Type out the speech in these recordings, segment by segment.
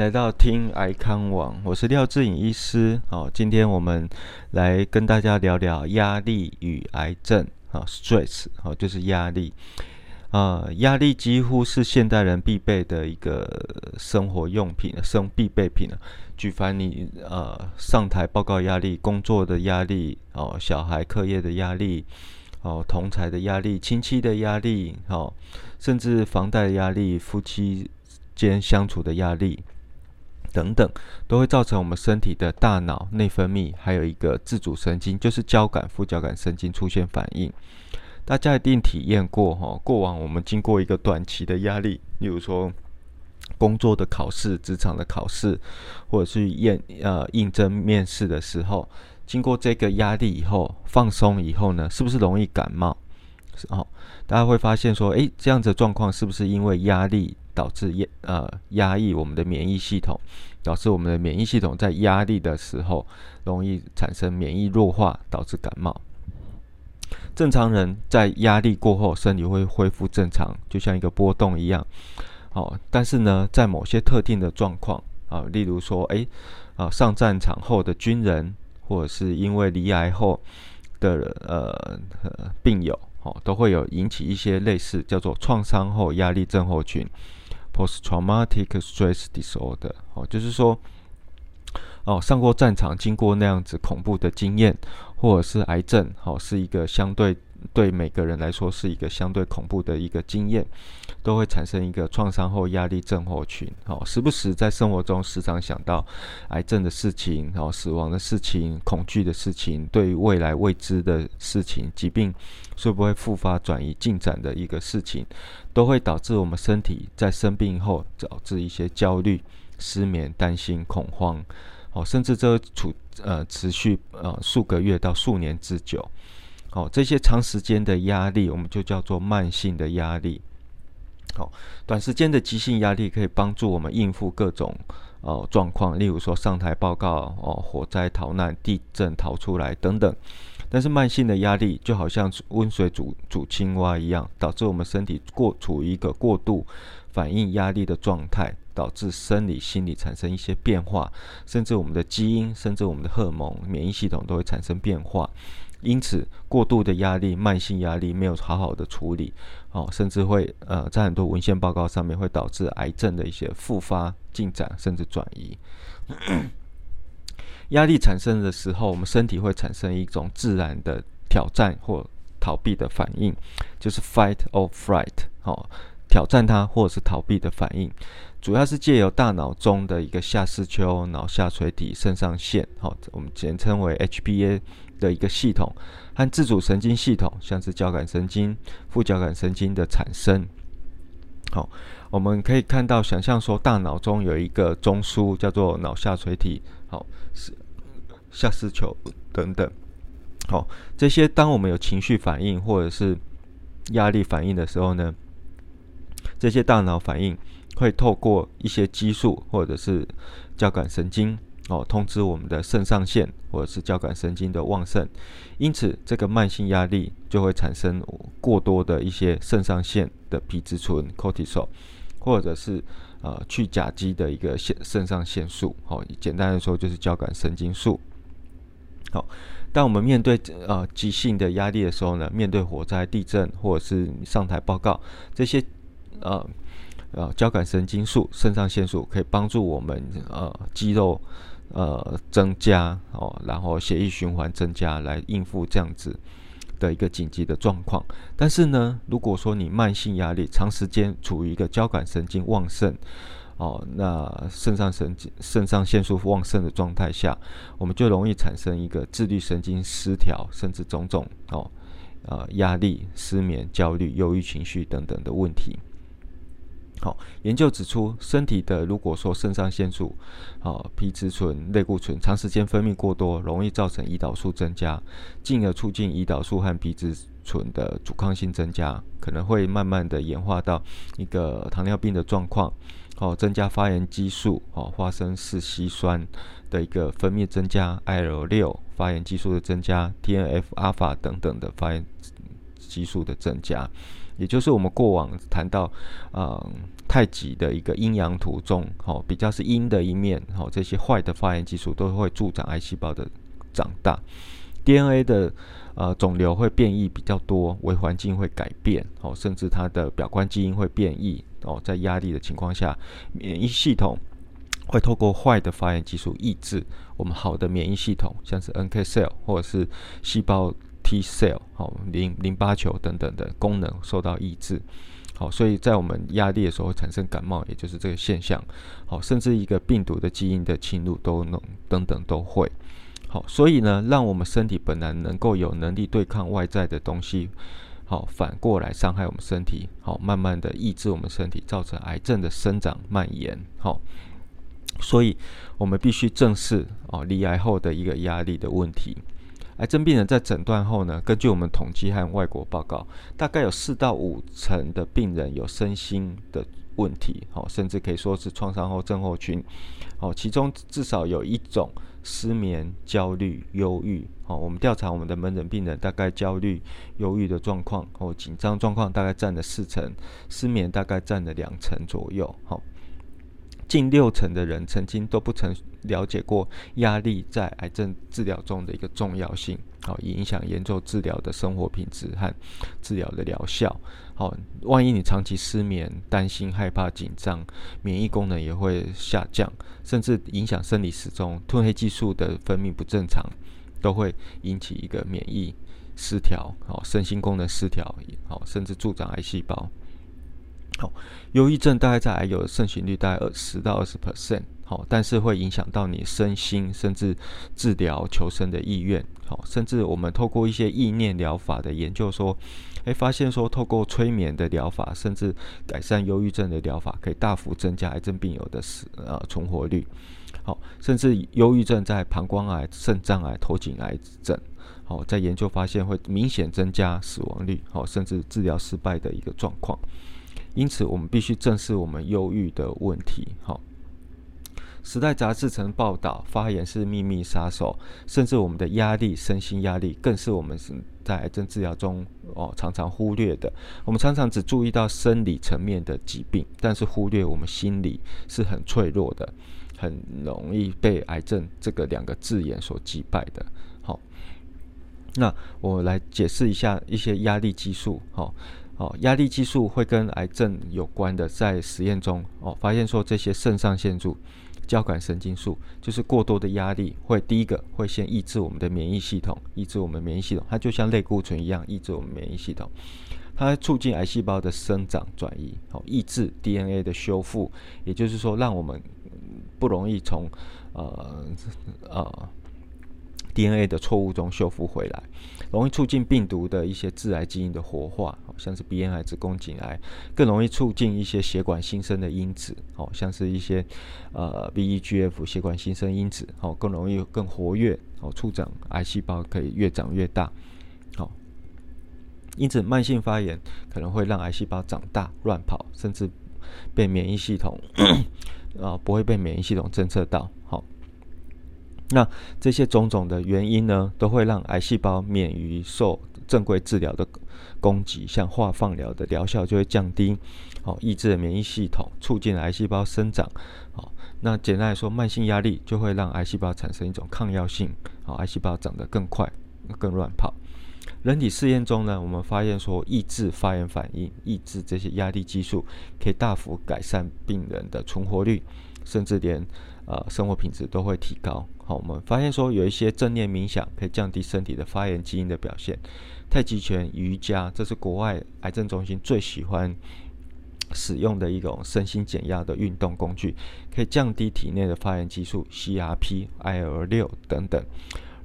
来到听癌康网，我是廖志颖医师。好，今天我们来跟大家聊聊压力与癌症。啊，stress，好，就是压力。啊，压力几乎是现代人必备的一个生活用品，生必备品了。举凡你呃上台报告压力、工作的压力、哦小孩课业的压力、哦同才的压力、亲戚的压力，哦甚至房贷的压力、夫妻。间相处的压力等等，都会造成我们身体的大脑内分泌，还有一个自主神经，就是交感副交感神经出现反应。大家一定体验过哈，过往我们经过一个短期的压力，例如说工作的考试、职场的考试，或者是验呃应征面试的时候，经过这个压力以后，放松以后呢，是不是容易感冒？哦，大家会发现说，诶，这样子状况是不是因为压力？导致压呃压抑我们的免疫系统，导致我们的免疫系统在压力的时候容易产生免疫弱化，导致感冒。正常人在压力过后，身体会恢复正常，就像一个波动一样。好，但是呢，在某些特定的状况啊，例如说，诶，啊上战场后的军人，或者是因为罹癌后的呃病友，哦，都会有引起一些类似叫做创伤后压力症候群。Post-traumatic stress disorder，哦，就是说，哦，上过战场，经过那样子恐怖的经验，或者是癌症，哦，是一个相对对每个人来说是一个相对恐怖的一个经验。都会产生一个创伤后压力症候群，哦，时不时在生活中时常想到癌症的事情，然后死亡的事情、恐惧的事情、对未来未知的事情、疾病会不会复发、转移、进展的一个事情，都会导致我们身体在生病后导致一些焦虑、失眠、担心、恐慌，哦，甚至这处呃持续呃数个月到数年之久，哦，这些长时间的压力，我们就叫做慢性的压力。好，短时间的急性压力可以帮助我们应付各种呃状况，例如说上台报告哦，火灾逃难、地震逃出来等等。但是慢性的压力就好像温水煮煮青蛙一样，导致我们身体过处于一个过度反应压力的状态，导致生理、心理产生一些变化，甚至我们的基因、甚至我们的荷尔蒙、免疫系统都会产生变化。因此，过度的压力、慢性压力没有好好的处理，哦，甚至会呃，在很多文献报告上面会导致癌症的一些复发进展，甚至转移。压力产生的时候，我们身体会产生一种自然的挑战或逃避的反应，就是 fight or flight，哦，挑战它或者是逃避的反应，主要是借由大脑中的一个下视丘、脑下垂体、肾上腺，好，我们简称为 HPA。的一个系统和自主神经系统，像是交感神经、副交感神经的产生。好，我们可以看到，想象说大脑中有一个中枢，叫做脑下垂体，好，是下视丘等等。好，这些当我们有情绪反应或者是压力反应的时候呢，这些大脑反应会透过一些激素或者是交感神经。哦，通知我们的肾上腺或者是交感神经的旺盛，因此这个慢性压力就会产生过多的一些肾上腺的皮质醇 （cortisol） 或者是呃去甲基的一个腺肾上腺素。好，简单的说就是交感神经素。好，当我们面对呃急性的压力的时候呢，面对火灾、地震或者是上台报告这些呃呃交感神经素、肾上腺素可以帮助我们呃肌肉。呃，增加哦，然后血液循环增加，来应付这样子的一个紧急的状况。但是呢，如果说你慢性压力长时间处于一个交感神经旺盛哦，那肾上神经肾上腺素旺盛的状态下，我们就容易产生一个自律神经失调，甚至种种哦，呃，压力、失眠、焦虑、忧郁情绪等等的问题。好，研究指出，身体的如果说肾上腺素、好皮质醇、类固醇长时间分泌过多，容易造成胰岛素增加，进而促进胰岛素和皮质醇的阻抗性增加，可能会慢慢的演化到一个糖尿病的状况。好，增加发炎激素、好花生四烯酸的一个分泌增加，IL 六发炎激素的增加，TNF 阿法等等的发炎激素的增加。也就是我们过往谈到，呃，太极的一个阴阳图中，哦，比较是阴的一面，哦，这些坏的发炎激素都会助长癌细胞的长大，DNA 的呃肿瘤会变异比较多，微环境会改变，哦，甚至它的表观基因会变异，哦，在压力的情况下，免疫系统会透过坏的发炎激素抑制我们好的免疫系统，像是 NK cell 或者是细胞。T cell 好淋淋巴球等等的功能受到抑制，好，所以在我们压力的时候产生感冒，也就是这个现象，好，甚至一个病毒的基因的侵入都能等等都会，好，所以呢，让我们身体本来能够有能力对抗外在的东西，好，反过来伤害我们身体，好，慢慢的抑制我们身体，造成癌症的生长蔓延，好，所以我们必须正视哦，离癌后的一个压力的问题。癌症病人在诊断后呢，根据我们统计和外国报告，大概有四到五成的病人有身心的问题，好，甚至可以说是创伤后症候群，好，其中至少有一种失眠、焦虑、忧郁，好，我们调查我们的门诊病人，大概焦虑、忧郁的状况哦紧张状况大概占了四成，失眠大概占了两成左右，好。近六成的人曾经都不曾了解过压力在癌症治疗中的一个重要性，好，影响严重治疗的生活品质和治疗的疗效。好，万一你长期失眠、担心、害怕、紧张，免疫功能也会下降，甚至影响生理时钟，褪黑激素的分泌不正常，都会引起一个免疫失调，好，身心功能失调，好，甚至助长癌细胞。好，忧郁症大概在癌友的盛行率大概二十到二十 percent，好，但是会影响到你身心，甚至治疗求生的意愿，好，甚至我们透过一些意念疗法的研究说，诶，发现说透过催眠的疗法，甚至改善忧郁症的疗法，可以大幅增加癌症病友的死呃存活率，好，甚至忧郁症在膀胱癌、肾脏癌、头颈癌症，好，在研究发现会明显增加死亡率，好，甚至治疗失败的一个状况。因此，我们必须正视我们忧郁的问题。好，《时代》杂志曾报道，发言是秘密杀手，甚至我们的压力、身心压力，更是我们是在癌症治疗中哦常常忽略的。我们常常只注意到生理层面的疾病，但是忽略我们心理是很脆弱的，很容易被癌症这个两个字眼所击败的。好，那我来解释一下一些压力激素。好。哦压力激素会跟癌症有关的，在实验中哦，发现说这些肾上腺素、交感神经素，就是过多的压力会第一个会先抑制我们的免疫系统，抑制我们免疫系统，它就像类固醇一样抑制我们免疫系统，它促进癌细胞的生长转移，哦，抑制 DNA 的修复，也就是说让我们不容易从呃呃。DNA 的错误中修复回来，容易促进病毒的一些致癌基因的活化，像是鼻咽癌、子宫颈癌，更容易促进一些血管新生的因子，哦，像是一些呃 VEGF 血管新生因子，哦，更容易更活跃，哦，促长癌细胞可以越长越大，好，因此慢性发炎可能会让癌细胞长大、乱跑，甚至被免疫系统啊 不会被免疫系统侦测到，那这些种种的原因呢，都会让癌细胞免于受正规治疗的攻击，像化放疗的疗效就会降低，哦，抑制免疫系统，促进癌细胞生长，哦，那简单来说，慢性压力就会让癌细胞产生一种抗药性，哦，癌细胞长得更快，更乱跑。人体试验中呢，我们发现说，抑制发炎反应，抑制这些压力激素，可以大幅改善病人的存活率，甚至连。呃，生活品质都会提高。好，我们发现说有一些正念冥想可以降低身体的发炎基因的表现。太极拳、瑜伽，这是国外癌症中心最喜欢使用的一种身心减压的运动工具，可以降低体内的发炎激素 CRP、IL 六等等。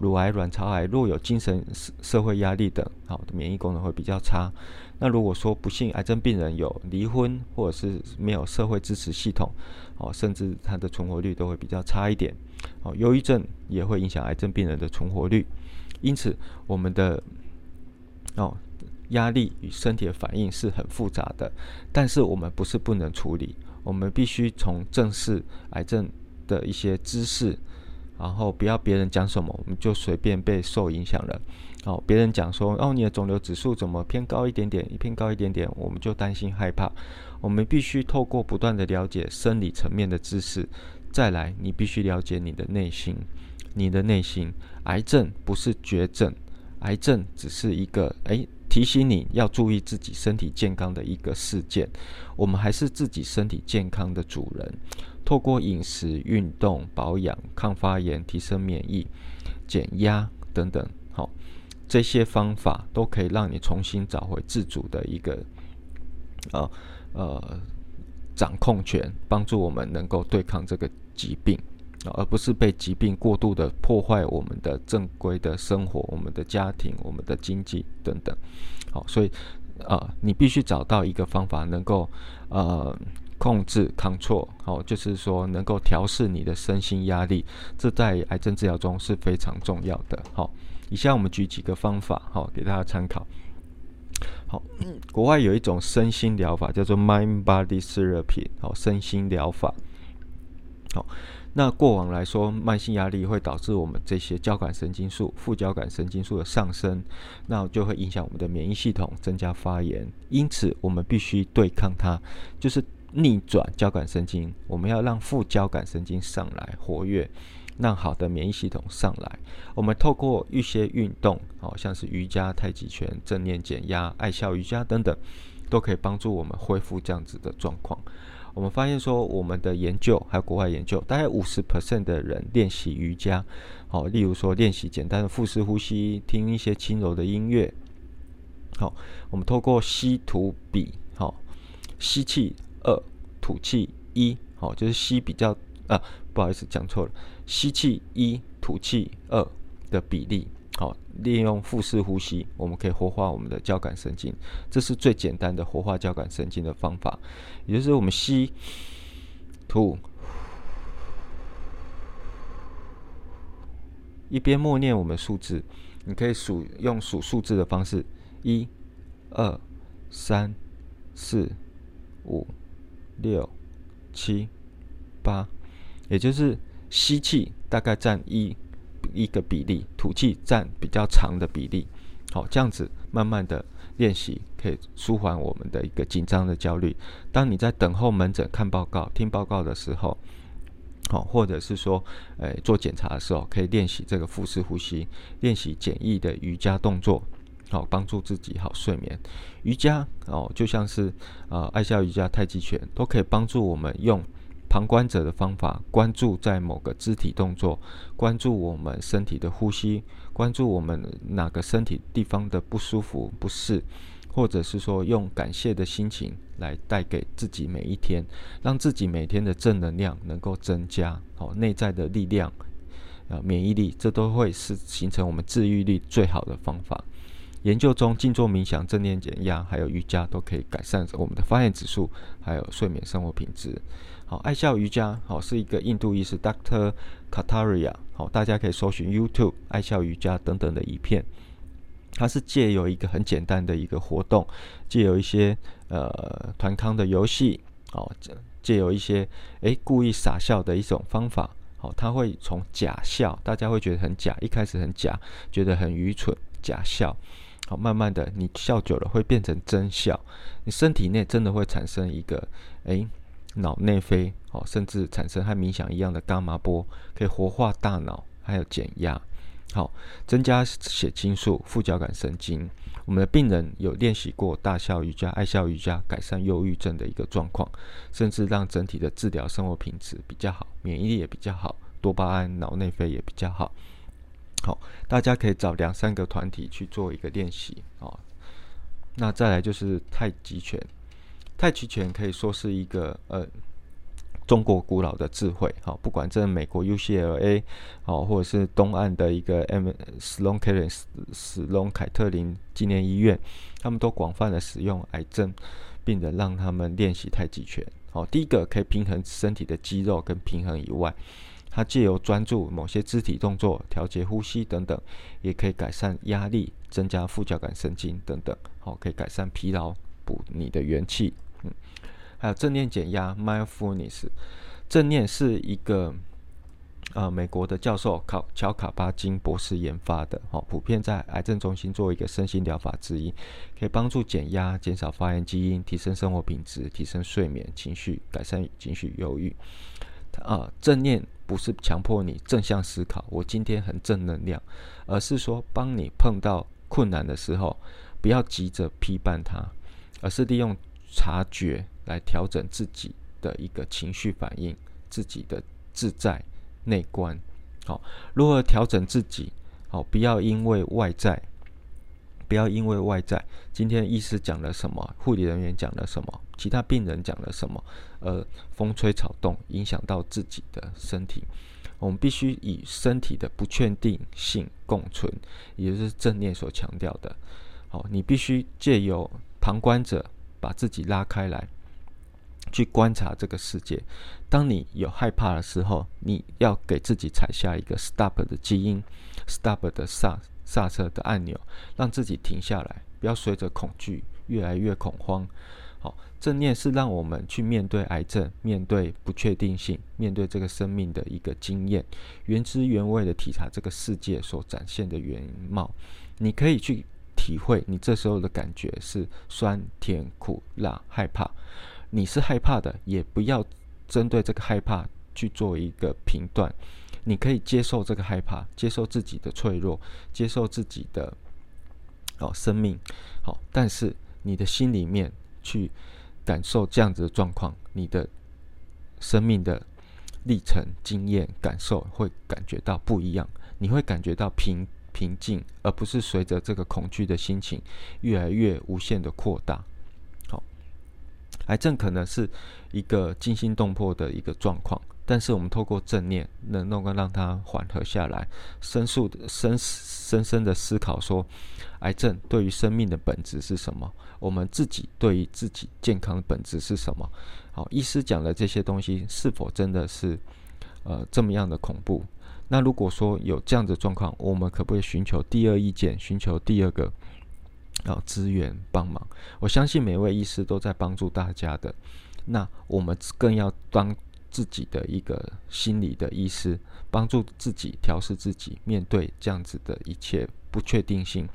乳癌、卵巢癌若有精神社会压力等，好，免疫功能会比较差。那如果说不幸癌症病人有离婚，或者是没有社会支持系统，哦，甚至他的存活率都会比较差一点。哦，忧郁症也会影响癌症病人的存活率。因此，我们的哦压力与身体的反应是很复杂的。但是我们不是不能处理，我们必须从正视癌症的一些知识。然后不要别人讲什么，我们就随便被受影响了。哦，别人讲说哦，你的肿瘤指数怎么偏高一点点，偏高一点点，我们就担心害怕。我们必须透过不断的了解生理层面的知识，再来，你必须了解你的内心，你的内心，癌症不是绝症，癌症只是一个诶提醒你要注意自己身体健康的一个事件。我们还是自己身体健康的主人，透过饮食、运动、保养、抗发炎、提升免疫、减压等等，这些方法都可以让你重新找回自主的一个呃呃掌控权，帮助我们能够对抗这个疾病，而不是被疾病过度的破坏我们的正规的生活、我们的家庭、我们的经济等等。好，所以啊，你必须找到一个方法，能够呃控制、抗错，好，就是说能够调试你的身心压力，这在癌症治疗中是非常重要的。好。以下我们举几个方法，好给大家参考。好，国外有一种身心疗法叫做 Mind Body Therapy，好，身心疗法。好，那过往来说，慢性压力会导致我们这些交感神经素、副交感神经素的上升，那就会影响我们的免疫系统，增加发炎。因此，我们必须对抗它，就是逆转交感神经，我们要让副交感神经上来活跃。让好的免疫系统上来，我们透过一些运动，好像是瑜伽、太极拳、正念减压、爱笑瑜伽等等，都可以帮助我们恢复这样子的状况。我们发现说，我们的研究还有国外研究，大概五十 percent 的人练习瑜伽，好，例如说练习简单的腹式呼吸，听一些轻柔的音乐，好，我们透过吸吐比，好，吸气二，吐气一，好，就是吸比较。啊，不好意思，讲错了。吸气一，吐气二的比例，好，利用腹式呼吸，我们可以活化我们的交感神经，这是最简单的活化交感神经的方法。也就是我们吸、吐，一边默念我们数字，你可以数用数数字的方式，一、二、三、四、五、六、七、八。也就是吸气大概占一一个比例，吐气占比较长的比例。好，这样子慢慢的练习，可以舒缓我们的一个紧张的焦虑。当你在等候门诊看报告、听报告的时候，好，或者是说，诶做检查的时候，可以练习这个腹式呼吸，练习简易的瑜伽动作，好，帮助自己好睡眠。瑜伽哦，就像是呃爱笑瑜伽、太极拳，都可以帮助我们用。旁观者的方法，关注在某个肢体动作，关注我们身体的呼吸，关注我们哪个身体地方的不舒服、不适，或者是说用感谢的心情来带给自己每一天，让自己每天的正能量能够增加，好内在的力量，啊免疫力，这都会是形成我们治愈力最好的方法。研究中，静坐冥想、正念减压，还有瑜伽，都可以改善我们的发炎指数，还有睡眠生活品质。好，爱笑瑜伽，好是一个印度医师 Doctor Kataria，好，大家可以搜寻 YouTube 爱笑瑜伽等等的影片。它是借由一个很简单的一个活动，借由一些呃团康的游戏，哦，借由一些诶故意傻笑的一种方法，好，他会从假笑，大家会觉得很假，一开始很假，觉得很愚蠢，假笑。好，慢慢的，你笑久了会变成真笑，你身体内真的会产生一个诶脑内啡，哦，甚至产生和冥想一样的伽马波，可以活化大脑，还有减压，好，增加血清素、副交感神经。我们的病人有练习过大笑瑜伽、爱笑瑜伽，改善忧郁症的一个状况，甚至让整体的治疗生活品质比较好，免疫力也比较好，多巴胺、脑内啡也比较好。好，大家可以找两三个团体去做一个练习啊。那再来就是太极拳，太极拳可以说是一个呃中国古老的智慧。好，不管在美国 UCLA 哦，或者是东岸的一个 M 斯隆凯斯斯隆凯特林纪念医院，他们都广泛的使用癌症病人让他们练习太极拳。好，第一个可以平衡身体的肌肉跟平衡以外。它借由专注某些肢体动作、调节呼吸等等，也可以改善压力、增加副交感神经等等，好，可以改善疲劳、补你的元气。嗯，还有正念减压 （mindfulness）。正念是一个呃，美国的教授考乔卡巴金博士研发的，哦，普遍在癌症中心作为一个身心疗法之一，可以帮助减压、减少发炎基因、提升生活品质、提升睡眠、情绪、改善情绪忧郁。啊，正念不是强迫你正向思考，我今天很正能量，而是说帮你碰到困难的时候，不要急着批判它，而是利用察觉来调整自己的一个情绪反应，自己的自在。内观，好，如何调整自己？好，不要因为外在，不要因为外在。今天医师讲了什么，护理人员讲了什么，其他病人讲了什么，而风吹草动，影响到自己的身体。我们必须以身体的不确定性共存，也就是正念所强调的。好，你必须借由旁观者把自己拉开来。去观察这个世界。当你有害怕的时候，你要给自己踩下一个 stop 的基因，stop 的刹刹车的按钮，让自己停下来，不要随着恐惧越来越恐慌。好，正念是让我们去面对癌症，面对不确定性，面对这个生命的一个经验，原汁原味的体察这个世界所展现的原貌。你可以去体会你这时候的感觉是酸甜苦辣害怕。你是害怕的，也不要针对这个害怕去做一个评断。你可以接受这个害怕，接受自己的脆弱，接受自己的哦生命。好，但是你的心里面去感受这样子的状况，你的生命的历程、经验、感受会感觉到不一样。你会感觉到平平静，而不是随着这个恐惧的心情越来越无限的扩大。好癌症可能是一个惊心动魄的一个状况，但是我们透过正念，能够让它缓和下来，深速的深深深的思考说，癌症对于生命的本质是什么？我们自己对于自己健康的本质是什么？好，医师讲的这些东西是否真的是呃这么样的恐怖？那如果说有这样的状况，我们可不可以寻求第二意见，寻求第二个？啊，资源帮忙，我相信每位医师都在帮助大家的。那我们更要当自己的一个心理的医师，帮助自己调试自己，面对这样子的一切不确定性，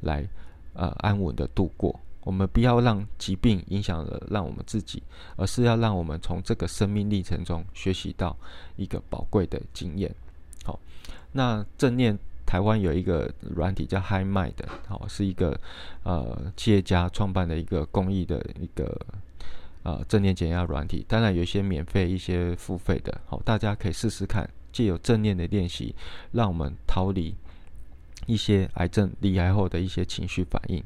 来呃安稳的度过。我们不要让疾病影响了让我们自己，而是要让我们从这个生命历程中学习到一个宝贵的经验。那正念。台湾有一个软体叫 Hi Mind，好，是一个呃企业家创办的一个公益的一个呃正念减压软体。当然有一些免费，一些付费的，好，大家可以试试看，借由正念的练习，让我们逃离一些癌症离癌后的一些情绪反应。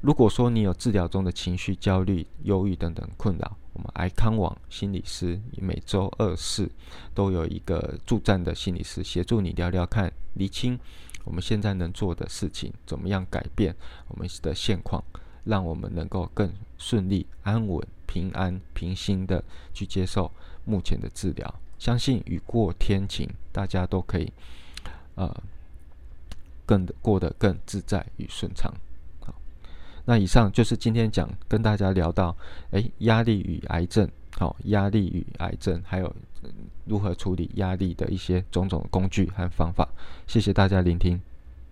如果说你有治疗中的情绪焦虑、忧郁等等困扰，我们癌康网心理师每周二四都有一个助战的心理师协助你聊聊看，厘清。我们现在能做的事情，怎么样改变我们的现况，让我们能够更顺利、安稳、平安、平心的去接受目前的治疗？相信雨过天晴，大家都可以，呃，更过得更自在与顺畅。那以上就是今天讲跟大家聊到，哎，压力与癌症。好，压力与癌症，还有如何处理压力的一些种种工具和方法。谢谢大家聆听。